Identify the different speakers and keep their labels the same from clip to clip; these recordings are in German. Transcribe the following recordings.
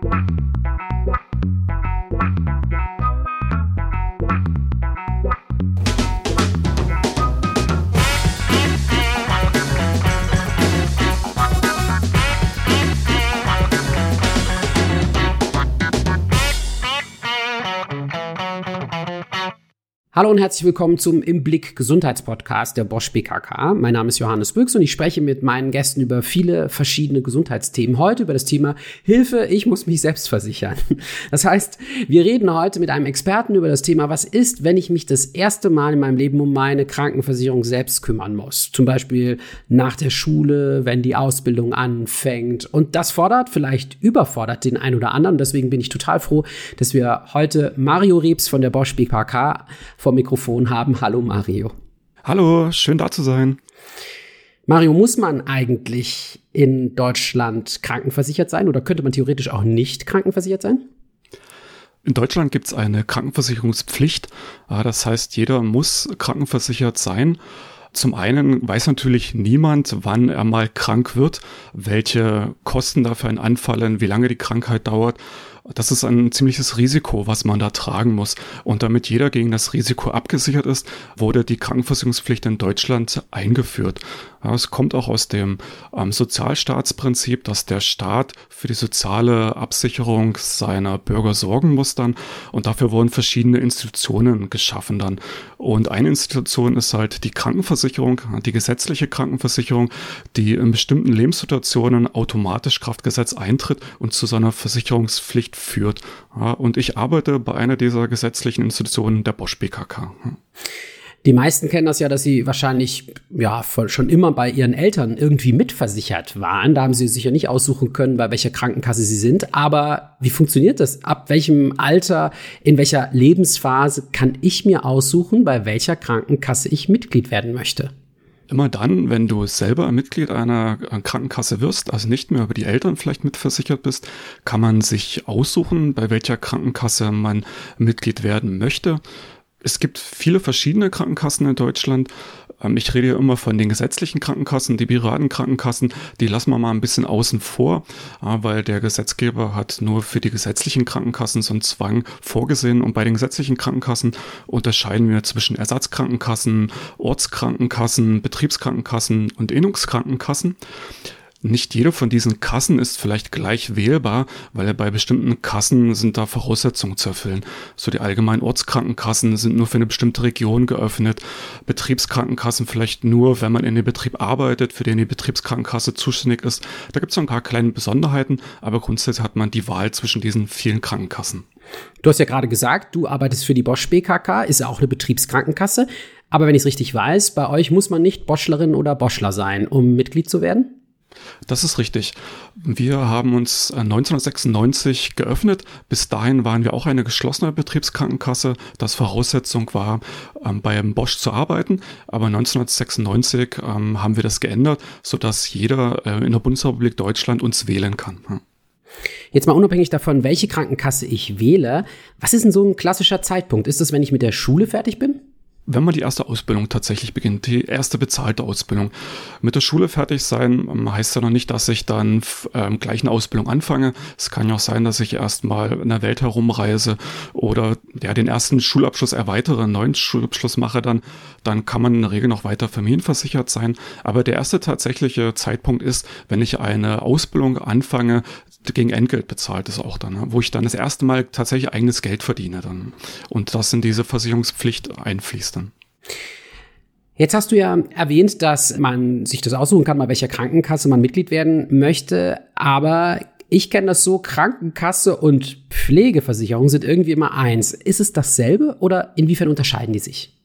Speaker 1: 拜拜。Hallo und herzlich willkommen zum Im Blick Gesundheitspodcast der Bosch BKK. Mein Name ist Johannes Büchs und ich spreche mit meinen Gästen über viele verschiedene Gesundheitsthemen. Heute über das Thema Hilfe, ich muss mich selbst versichern. Das heißt, wir reden heute mit einem Experten über das Thema, was ist, wenn ich mich das erste Mal in meinem Leben um meine Krankenversicherung selbst kümmern muss. Zum Beispiel nach der Schule, wenn die Ausbildung anfängt. Und das fordert, vielleicht überfordert den einen oder anderen. Deswegen bin ich total froh, dass wir heute Mario Rebs von der Bosch BKK vor Mikrofon haben. Hallo Mario.
Speaker 2: Hallo, schön da zu sein.
Speaker 1: Mario, muss man eigentlich in Deutschland krankenversichert sein oder könnte man theoretisch auch nicht krankenversichert sein?
Speaker 2: In Deutschland gibt es eine Krankenversicherungspflicht. Ah, das heißt, jeder muss krankenversichert sein. Zum einen weiß natürlich niemand, wann er mal krank wird, welche Kosten dafür anfallen, wie lange die Krankheit dauert das ist ein ziemliches Risiko, was man da tragen muss. Und damit jeder gegen das Risiko abgesichert ist, wurde die Krankenversicherungspflicht in Deutschland eingeführt. Es kommt auch aus dem ähm, Sozialstaatsprinzip, dass der Staat für die soziale Absicherung seiner Bürger sorgen muss dann. Und dafür wurden verschiedene Institutionen geschaffen dann. Und eine Institution ist halt die Krankenversicherung, die gesetzliche Krankenversicherung, die in bestimmten Lebenssituationen automatisch Kraftgesetz eintritt und zu seiner Versicherungspflicht führt. Ja, und ich arbeite bei einer dieser gesetzlichen Institutionen der Bosch BKK.
Speaker 1: Die meisten kennen das ja, dass sie wahrscheinlich ja schon immer bei ihren Eltern irgendwie mitversichert waren. Da haben sie sich ja nicht aussuchen können, bei welcher Krankenkasse sie sind. Aber wie funktioniert das? Ab welchem Alter, in welcher Lebensphase kann ich mir aussuchen, bei welcher Krankenkasse ich Mitglied werden möchte?
Speaker 2: Immer dann, wenn du selber Mitglied einer Krankenkasse wirst, also nicht mehr über die Eltern vielleicht mitversichert bist, kann man sich aussuchen, bei welcher Krankenkasse man Mitglied werden möchte es gibt viele verschiedene Krankenkassen in Deutschland. Ähm, ich rede ja immer von den gesetzlichen Krankenkassen, die Piratenkrankenkassen, die lassen wir mal ein bisschen außen vor, weil der Gesetzgeber hat nur für die gesetzlichen Krankenkassen so einen Zwang vorgesehen und bei den gesetzlichen Krankenkassen unterscheiden wir zwischen Ersatzkrankenkassen, Ortskrankenkassen, Betriebskrankenkassen und Innungskrankenkassen. Nicht jede von diesen Kassen ist vielleicht gleich wählbar, weil bei bestimmten Kassen sind da Voraussetzungen zu erfüllen. So die allgemeinen Ortskrankenkassen sind nur für eine bestimmte Region geöffnet. Betriebskrankenkassen vielleicht nur, wenn man in dem Betrieb arbeitet, für den die Betriebskrankenkasse zuständig ist. Da gibt es ein paar kleine Besonderheiten, aber grundsätzlich hat man die Wahl zwischen diesen vielen Krankenkassen.
Speaker 1: Du hast ja gerade gesagt, du arbeitest für die Bosch BKK, ist ja auch eine Betriebskrankenkasse. Aber wenn ich es richtig weiß, bei euch muss man nicht Boschlerin oder Boschler sein, um Mitglied zu werden?
Speaker 2: Das ist richtig. Wir haben uns 1996 äh, geöffnet. Bis dahin waren wir auch eine geschlossene Betriebskrankenkasse, das Voraussetzung war, ähm, bei Bosch zu arbeiten. Aber 1996 ähm, haben wir das geändert, sodass jeder äh, in der Bundesrepublik Deutschland uns wählen kann.
Speaker 1: Jetzt mal unabhängig davon, welche Krankenkasse ich wähle, was ist denn so ein klassischer Zeitpunkt? Ist das, wenn ich mit der Schule fertig bin?
Speaker 2: Wenn man die erste Ausbildung tatsächlich beginnt, die erste bezahlte Ausbildung, mit der Schule fertig sein, heißt ja noch nicht, dass ich dann ähm, gleich eine Ausbildung anfange. Es kann ja auch sein, dass ich erstmal in der Welt herumreise oder ja den ersten Schulabschluss erweitere, einen neuen Schulabschluss mache, dann, dann kann man in der Regel noch weiter familienversichert sein. Aber der erste tatsächliche Zeitpunkt ist, wenn ich eine Ausbildung anfange, gegen Entgelt bezahlt ist auch dann, ne? wo ich dann das erste Mal tatsächlich eigenes Geld verdiene dann. Und das in diese Versicherungspflicht einfließt.
Speaker 1: Jetzt hast du ja erwähnt, dass man sich das aussuchen kann, bei welcher Krankenkasse man Mitglied werden möchte, aber ich kenne das so, Krankenkasse und Pflegeversicherung sind irgendwie immer eins. Ist es dasselbe oder inwiefern unterscheiden die sich?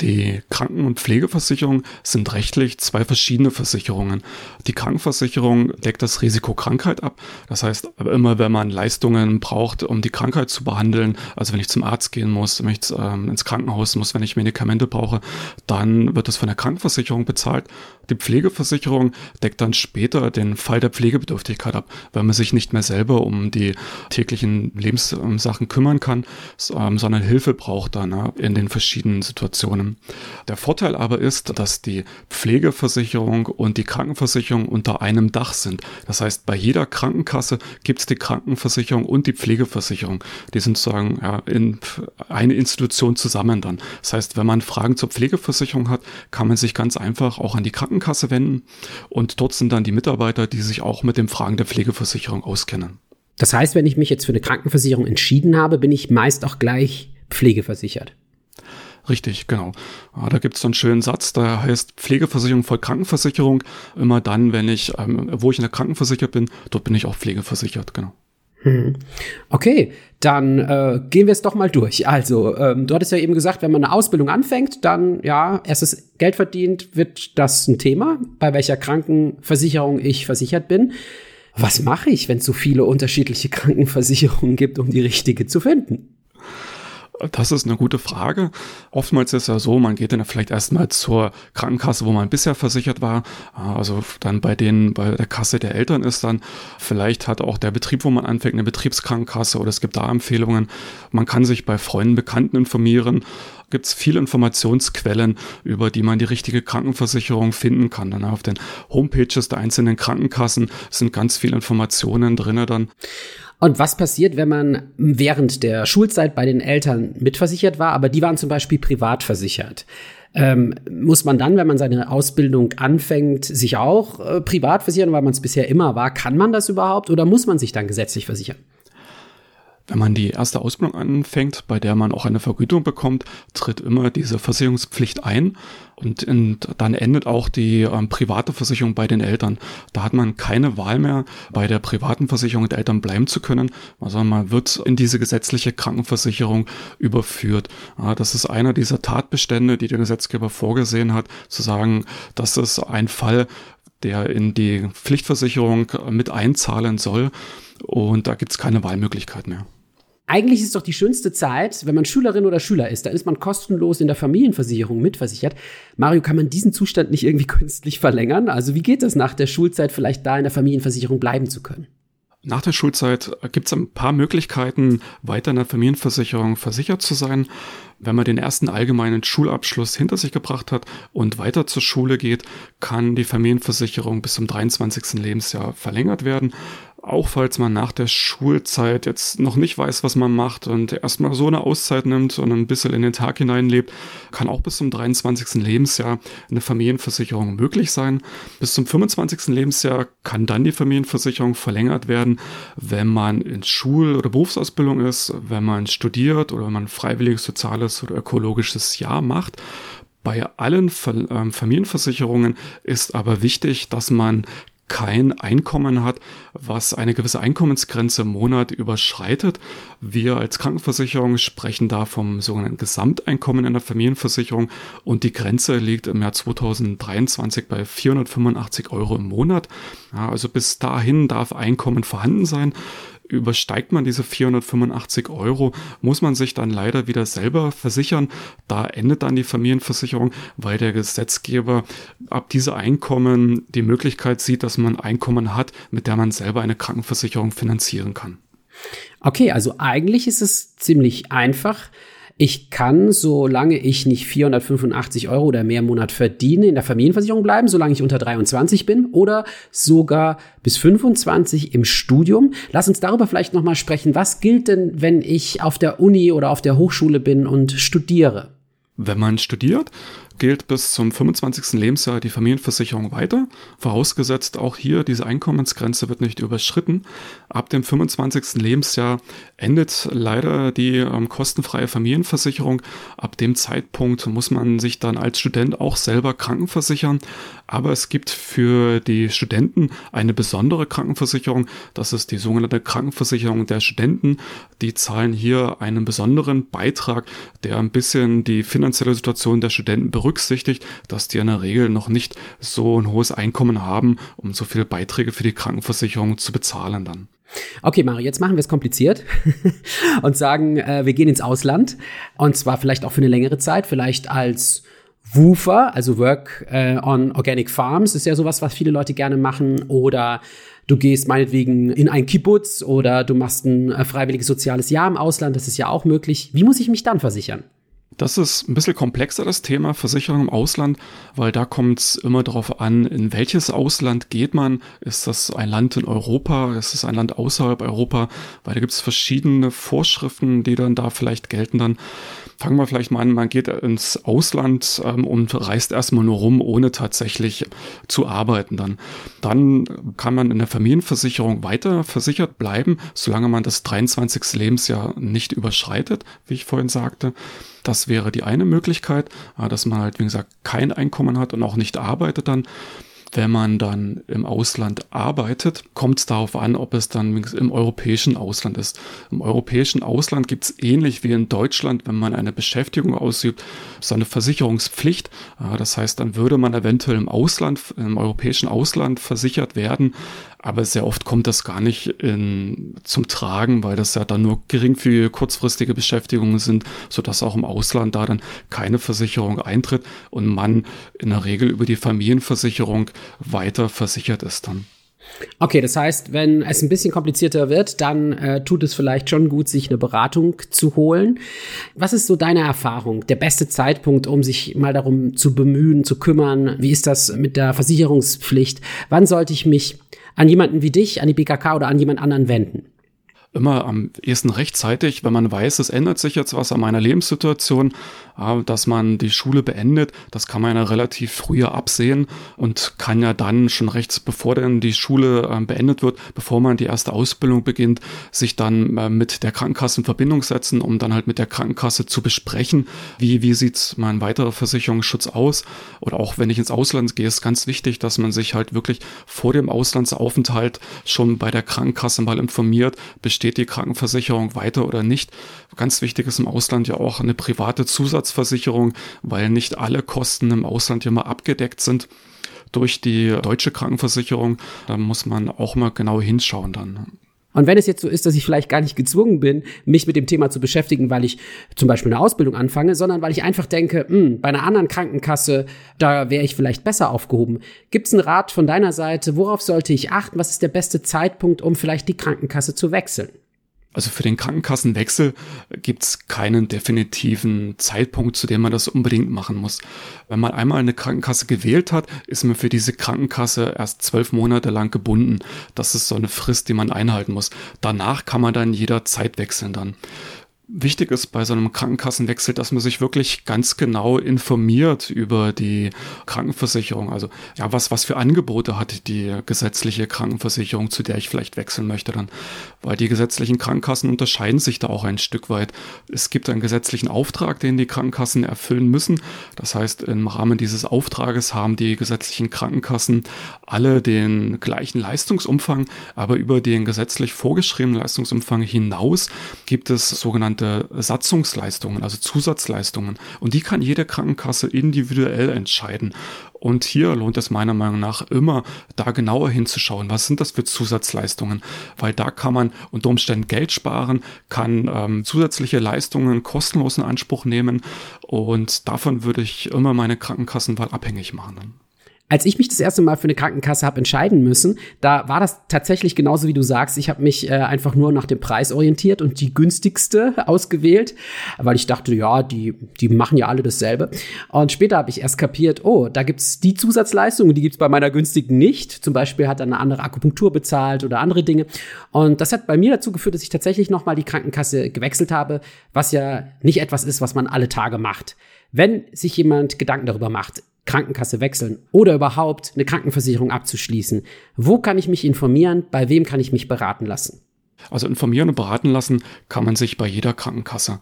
Speaker 2: Die Kranken- und Pflegeversicherung sind rechtlich zwei verschiedene Versicherungen. Die Krankenversicherung deckt das Risiko Krankheit ab. Das heißt, immer wenn man Leistungen braucht, um die Krankheit zu behandeln, also wenn ich zum Arzt gehen muss, wenn ich ähm, ins Krankenhaus muss, wenn ich Medikamente brauche, dann wird das von der Krankenversicherung bezahlt. Die Pflegeversicherung deckt dann später den Fall der Pflegebedürftigkeit ab, weil man sich nicht mehr selber um die täglichen Lebenssachen kümmern kann, ähm, sondern Hilfe braucht dann in den verschiedenen Situationen. Können. Der Vorteil aber ist, dass die Pflegeversicherung und die Krankenversicherung unter einem Dach sind. Das heißt, bei jeder Krankenkasse gibt es die Krankenversicherung und die Pflegeversicherung. Die sind sozusagen ja, in eine Institution zusammen dann. Das heißt, wenn man Fragen zur Pflegeversicherung hat, kann man sich ganz einfach auch an die Krankenkasse wenden und dort sind dann die Mitarbeiter, die sich auch mit den Fragen der Pflegeversicherung auskennen.
Speaker 1: Das heißt, wenn ich mich jetzt für eine Krankenversicherung entschieden habe, bin ich meist auch gleich pflegeversichert.
Speaker 2: Richtig, genau. Ja, da gibt es so einen schönen Satz, der heißt Pflegeversicherung voll Krankenversicherung. Immer dann, wenn ich, ähm, wo ich in der Krankenversichert bin, dort bin ich auch pflegeversichert, genau.
Speaker 1: Hm. Okay, dann äh, gehen wir es doch mal durch. Also, ähm, du hattest ja eben gesagt, wenn man eine Ausbildung anfängt, dann ja, erstes Geld verdient, wird das ein Thema, bei welcher Krankenversicherung ich versichert bin. Was mache ich, wenn es so viele unterschiedliche Krankenversicherungen gibt, um die richtige zu finden?
Speaker 2: Das ist eine gute Frage. Oftmals ist es ja so, man geht dann vielleicht erstmal zur Krankenkasse, wo man bisher versichert war. Also dann bei denen, bei der Kasse der Eltern ist dann, vielleicht hat auch der Betrieb, wo man anfängt, eine Betriebskrankenkasse oder es gibt da Empfehlungen. Man kann sich bei Freunden, Bekannten informieren gibt es viele Informationsquellen, über die man die richtige Krankenversicherung finden kann. Dann auf den Homepages der einzelnen Krankenkassen sind ganz viele Informationen drinne dann.
Speaker 1: Und was passiert, wenn man während der Schulzeit bei den Eltern mitversichert war, aber die waren zum Beispiel privat versichert? Ähm, muss man dann, wenn man seine Ausbildung anfängt, sich auch äh, privat versichern, weil man es bisher immer war? Kann man das überhaupt oder muss man sich dann gesetzlich versichern?
Speaker 2: Wenn man die erste Ausbildung anfängt, bei der man auch eine Vergütung bekommt, tritt immer diese Versicherungspflicht ein und in, dann endet auch die ähm, private Versicherung bei den Eltern. Da hat man keine Wahl mehr, bei der privaten Versicherung der Eltern bleiben zu können, also man wird in diese gesetzliche Krankenversicherung überführt. Ja, das ist einer dieser Tatbestände, die der Gesetzgeber vorgesehen hat, zu sagen, das ist ein Fall, der in die Pflichtversicherung mit einzahlen soll. Und da gibt es keine Wahlmöglichkeit mehr.
Speaker 1: Eigentlich ist doch die schönste Zeit, wenn man Schülerin oder Schüler ist. Da ist man kostenlos in der Familienversicherung mitversichert. Mario, kann man diesen Zustand nicht irgendwie künstlich verlängern? Also wie geht es nach der Schulzeit vielleicht da in der Familienversicherung bleiben zu können?
Speaker 2: Nach der Schulzeit gibt es ein paar Möglichkeiten, weiter in der Familienversicherung versichert zu sein. Wenn man den ersten allgemeinen Schulabschluss hinter sich gebracht hat und weiter zur Schule geht, kann die Familienversicherung bis zum 23. Lebensjahr verlängert werden auch falls man nach der Schulzeit jetzt noch nicht weiß, was man macht und erstmal so eine Auszeit nimmt und ein bisschen in den Tag hineinlebt, kann auch bis zum 23. Lebensjahr eine Familienversicherung möglich sein. Bis zum 25. Lebensjahr kann dann die Familienversicherung verlängert werden, wenn man in Schul- oder Berufsausbildung ist, wenn man studiert oder wenn man freiwilliges soziales oder ökologisches Jahr macht. Bei allen ähm, Familienversicherungen ist aber wichtig, dass man kein Einkommen hat, was eine gewisse Einkommensgrenze im Monat überschreitet. Wir als Krankenversicherung sprechen da vom sogenannten Gesamteinkommen in der Familienversicherung und die Grenze liegt im Jahr 2023 bei 485 Euro im Monat. Ja, also bis dahin darf Einkommen vorhanden sein übersteigt man diese 485 Euro, muss man sich dann leider wieder selber versichern. Da endet dann die Familienversicherung, weil der Gesetzgeber ab diese Einkommen die Möglichkeit sieht, dass man Einkommen hat, mit der man selber eine Krankenversicherung finanzieren kann.
Speaker 1: Okay, also eigentlich ist es ziemlich einfach. Ich kann, solange ich nicht 485 Euro oder mehr im Monat verdiene, in der Familienversicherung bleiben, solange ich unter 23 bin oder sogar bis 25 im Studium. Lass uns darüber vielleicht nochmal sprechen. Was gilt denn, wenn ich auf der Uni oder auf der Hochschule bin und studiere?
Speaker 2: Wenn man studiert, gilt bis zum 25. Lebensjahr die Familienversicherung weiter. Vorausgesetzt auch hier, diese Einkommensgrenze wird nicht überschritten. Ab dem 25. Lebensjahr endet leider die ähm, kostenfreie Familienversicherung. Ab dem Zeitpunkt muss man sich dann als Student auch selber krankenversichern. Aber es gibt für die Studenten eine besondere Krankenversicherung. Das ist die sogenannte Krankenversicherung der Studenten. Die zahlen hier einen besonderen Beitrag, der ein bisschen die finanzielle Situation der Studenten berücksichtigt berücksichtigt, dass die in der Regel noch nicht so ein hohes Einkommen haben, um so viele Beiträge für die Krankenversicherung zu bezahlen dann.
Speaker 1: Okay, Mario, jetzt machen wir es kompliziert und sagen, äh, wir gehen ins Ausland und zwar vielleicht auch für eine längere Zeit, vielleicht als WUFA, also Work äh, on Organic Farms, ist ja sowas, was viele Leute gerne machen oder du gehst meinetwegen in ein Kibbutz oder du machst ein äh, freiwilliges soziales Jahr im Ausland, das ist ja auch möglich. Wie muss ich mich dann versichern?
Speaker 2: Das ist ein bisschen komplexer, das Thema Versicherung im Ausland, weil da kommt es immer darauf an, in welches Ausland geht man. Ist das ein Land in Europa? Ist es ein Land außerhalb Europa? Weil da gibt es verschiedene Vorschriften, die dann da vielleicht gelten dann. Fangen wir vielleicht mal an, man geht ins Ausland ähm, und reist erstmal nur rum, ohne tatsächlich zu arbeiten dann. Dann kann man in der Familienversicherung weiter versichert bleiben, solange man das 23. Lebensjahr nicht überschreitet, wie ich vorhin sagte. Das wäre die eine Möglichkeit, äh, dass man halt, wie gesagt, kein Einkommen hat und auch nicht arbeitet dann. Wenn man dann im Ausland arbeitet, kommt es darauf an, ob es dann im europäischen Ausland ist. Im europäischen Ausland gibt es ähnlich wie in Deutschland, wenn man eine Beschäftigung ausübt, so eine Versicherungspflicht. Das heißt, dann würde man eventuell im Ausland, im europäischen Ausland versichert werden, aber sehr oft kommt das gar nicht in, zum Tragen, weil das ja dann nur geringfügige kurzfristige Beschäftigungen sind, sodass auch im Ausland da dann keine Versicherung eintritt und man in der Regel über die Familienversicherung weiter versichert ist dann.
Speaker 1: Okay, das heißt, wenn es ein bisschen komplizierter wird, dann äh, tut es vielleicht schon gut, sich eine Beratung zu holen. Was ist so deine Erfahrung? Der beste Zeitpunkt, um sich mal darum zu bemühen, zu kümmern? Wie ist das mit der Versicherungspflicht? Wann sollte ich mich an jemanden wie dich, an die BKK oder an jemand anderen wenden?
Speaker 2: immer am ehesten rechtzeitig, wenn man weiß, es ändert sich jetzt was an meiner Lebenssituation, dass man die Schule beendet, das kann man ja relativ früher absehen und kann ja dann schon rechts, bevor denn die Schule ähm, beendet wird, bevor man die erste Ausbildung beginnt, sich dann äh, mit der Krankenkasse in Verbindung setzen, um dann halt mit der Krankenkasse zu besprechen, wie, wie sieht mein weiterer Versicherungsschutz aus. Oder auch wenn ich ins Ausland gehe, ist ganz wichtig, dass man sich halt wirklich vor dem Auslandsaufenthalt schon bei der Krankenkasse mal informiert, besteht die Krankenversicherung weiter oder nicht. Ganz wichtig ist im Ausland ja auch eine private Zusatz Zusatzversicherung, weil nicht alle Kosten im Ausland mal abgedeckt sind durch die deutsche Krankenversicherung. Da muss man auch mal genau hinschauen dann.
Speaker 1: Und wenn es jetzt so ist, dass ich vielleicht gar nicht gezwungen bin, mich mit dem Thema zu beschäftigen, weil ich zum Beispiel eine Ausbildung anfange, sondern weil ich einfach denke, mh, hm, bei einer anderen Krankenkasse, da wäre ich vielleicht besser aufgehoben. Gibt es einen Rat von deiner Seite? Worauf sollte ich achten? Was ist der beste Zeitpunkt, um vielleicht die Krankenkasse zu wechseln?
Speaker 2: Also für den Krankenkassenwechsel gibt es keinen definitiven Zeitpunkt, zu dem man das unbedingt machen muss. Wenn man einmal eine Krankenkasse gewählt hat, ist man für diese Krankenkasse erst zwölf Monate lang gebunden. Das ist so eine Frist, die man einhalten muss. Danach kann man dann jederzeit wechseln dann. Wichtig ist bei so einem Krankenkassenwechsel, dass man sich wirklich ganz genau informiert über die Krankenversicherung. Also ja, was, was für Angebote hat die gesetzliche Krankenversicherung, zu der ich vielleicht wechseln möchte dann. Weil die gesetzlichen Krankenkassen unterscheiden sich da auch ein Stück weit. Es gibt einen gesetzlichen Auftrag, den die Krankenkassen erfüllen müssen. Das heißt, im Rahmen dieses Auftrages haben die gesetzlichen Krankenkassen alle den gleichen Leistungsumfang, aber über den gesetzlich vorgeschriebenen Leistungsumfang hinaus gibt es sogenannte sogenannte Satzungsleistungen, also Zusatzleistungen. Und die kann jede Krankenkasse individuell entscheiden. Und hier lohnt es meiner Meinung nach immer, da genauer hinzuschauen. Was sind das für Zusatzleistungen? Weil da kann man unter Umständen Geld sparen, kann ähm, zusätzliche Leistungen kostenlos in Anspruch nehmen. Und davon würde ich immer meine Krankenkassenwahl abhängig machen.
Speaker 1: Als ich mich das erste Mal für eine Krankenkasse habe entscheiden müssen, da war das tatsächlich genauso wie du sagst. Ich habe mich äh, einfach nur nach dem Preis orientiert und die günstigste ausgewählt, weil ich dachte, ja, die, die machen ja alle dasselbe. Und später habe ich erst kapiert, oh, da gibt's die Zusatzleistungen, die gibt's bei meiner günstigen nicht. Zum Beispiel hat er eine andere Akupunktur bezahlt oder andere Dinge. Und das hat bei mir dazu geführt, dass ich tatsächlich nochmal die Krankenkasse gewechselt habe, was ja nicht etwas ist, was man alle Tage macht. Wenn sich jemand Gedanken darüber macht, Krankenkasse wechseln oder überhaupt eine Krankenversicherung abzuschließen. Wo kann ich mich informieren? Bei wem kann ich mich beraten lassen?
Speaker 2: Also informieren und beraten lassen kann man sich bei jeder Krankenkasse.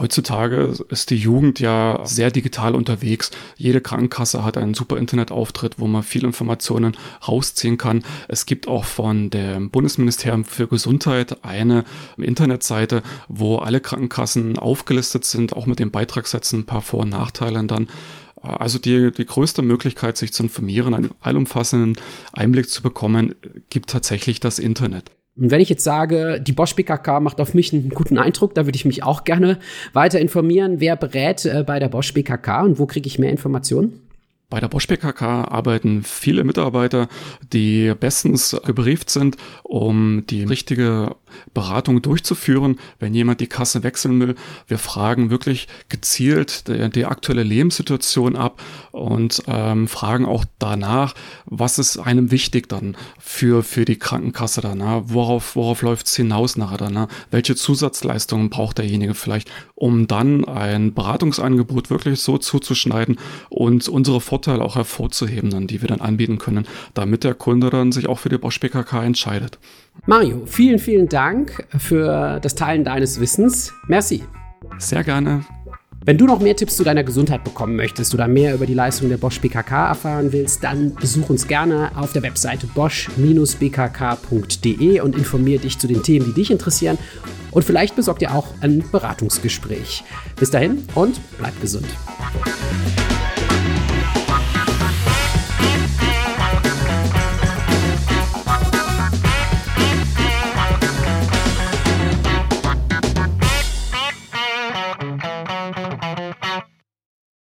Speaker 2: Heutzutage ist die Jugend ja sehr digital unterwegs. Jede Krankenkasse hat einen super Internetauftritt, wo man viele Informationen rausziehen kann. Es gibt auch von dem Bundesministerium für Gesundheit eine Internetseite, wo alle Krankenkassen aufgelistet sind, auch mit den Beitragssätzen, ein paar Vor- und Nachteilen dann. Also die, die größte Möglichkeit, sich zu informieren, einen allumfassenden Einblick zu bekommen, gibt tatsächlich das Internet.
Speaker 1: Und wenn ich jetzt sage, die Bosch BKK macht auf mich einen guten Eindruck, da würde ich mich auch gerne weiter informieren. Wer berät äh, bei der Bosch BKK und wo kriege ich mehr Informationen?
Speaker 2: Bei der Bosch PKK arbeiten viele Mitarbeiter, die bestens gebrieft sind, um die richtige Beratung durchzuführen, wenn jemand die Kasse wechseln will. Wir fragen wirklich gezielt die, die aktuelle Lebenssituation ab und ähm, fragen auch danach, was ist einem wichtig dann für, für die Krankenkasse danach, worauf, worauf läuft es hinaus nachher danach, welche Zusatzleistungen braucht derjenige vielleicht, um dann ein Beratungsangebot wirklich so zuzuschneiden und unsere Vorteile auch hervorzuheben, dann, die wir dann anbieten können, damit der Kunde dann sich auch für die Bosch BKK entscheidet.
Speaker 1: Mario, vielen, vielen Dank für das Teilen deines Wissens. Merci.
Speaker 2: Sehr gerne.
Speaker 1: Wenn du noch mehr Tipps zu deiner Gesundheit bekommen möchtest oder mehr über die Leistung der Bosch BKK erfahren willst, dann besuch uns gerne auf der Webseite bosch-bkk.de und informiere dich zu den Themen, die dich interessieren. Und vielleicht besorgt dir auch ein Beratungsgespräch. Bis dahin und bleib gesund.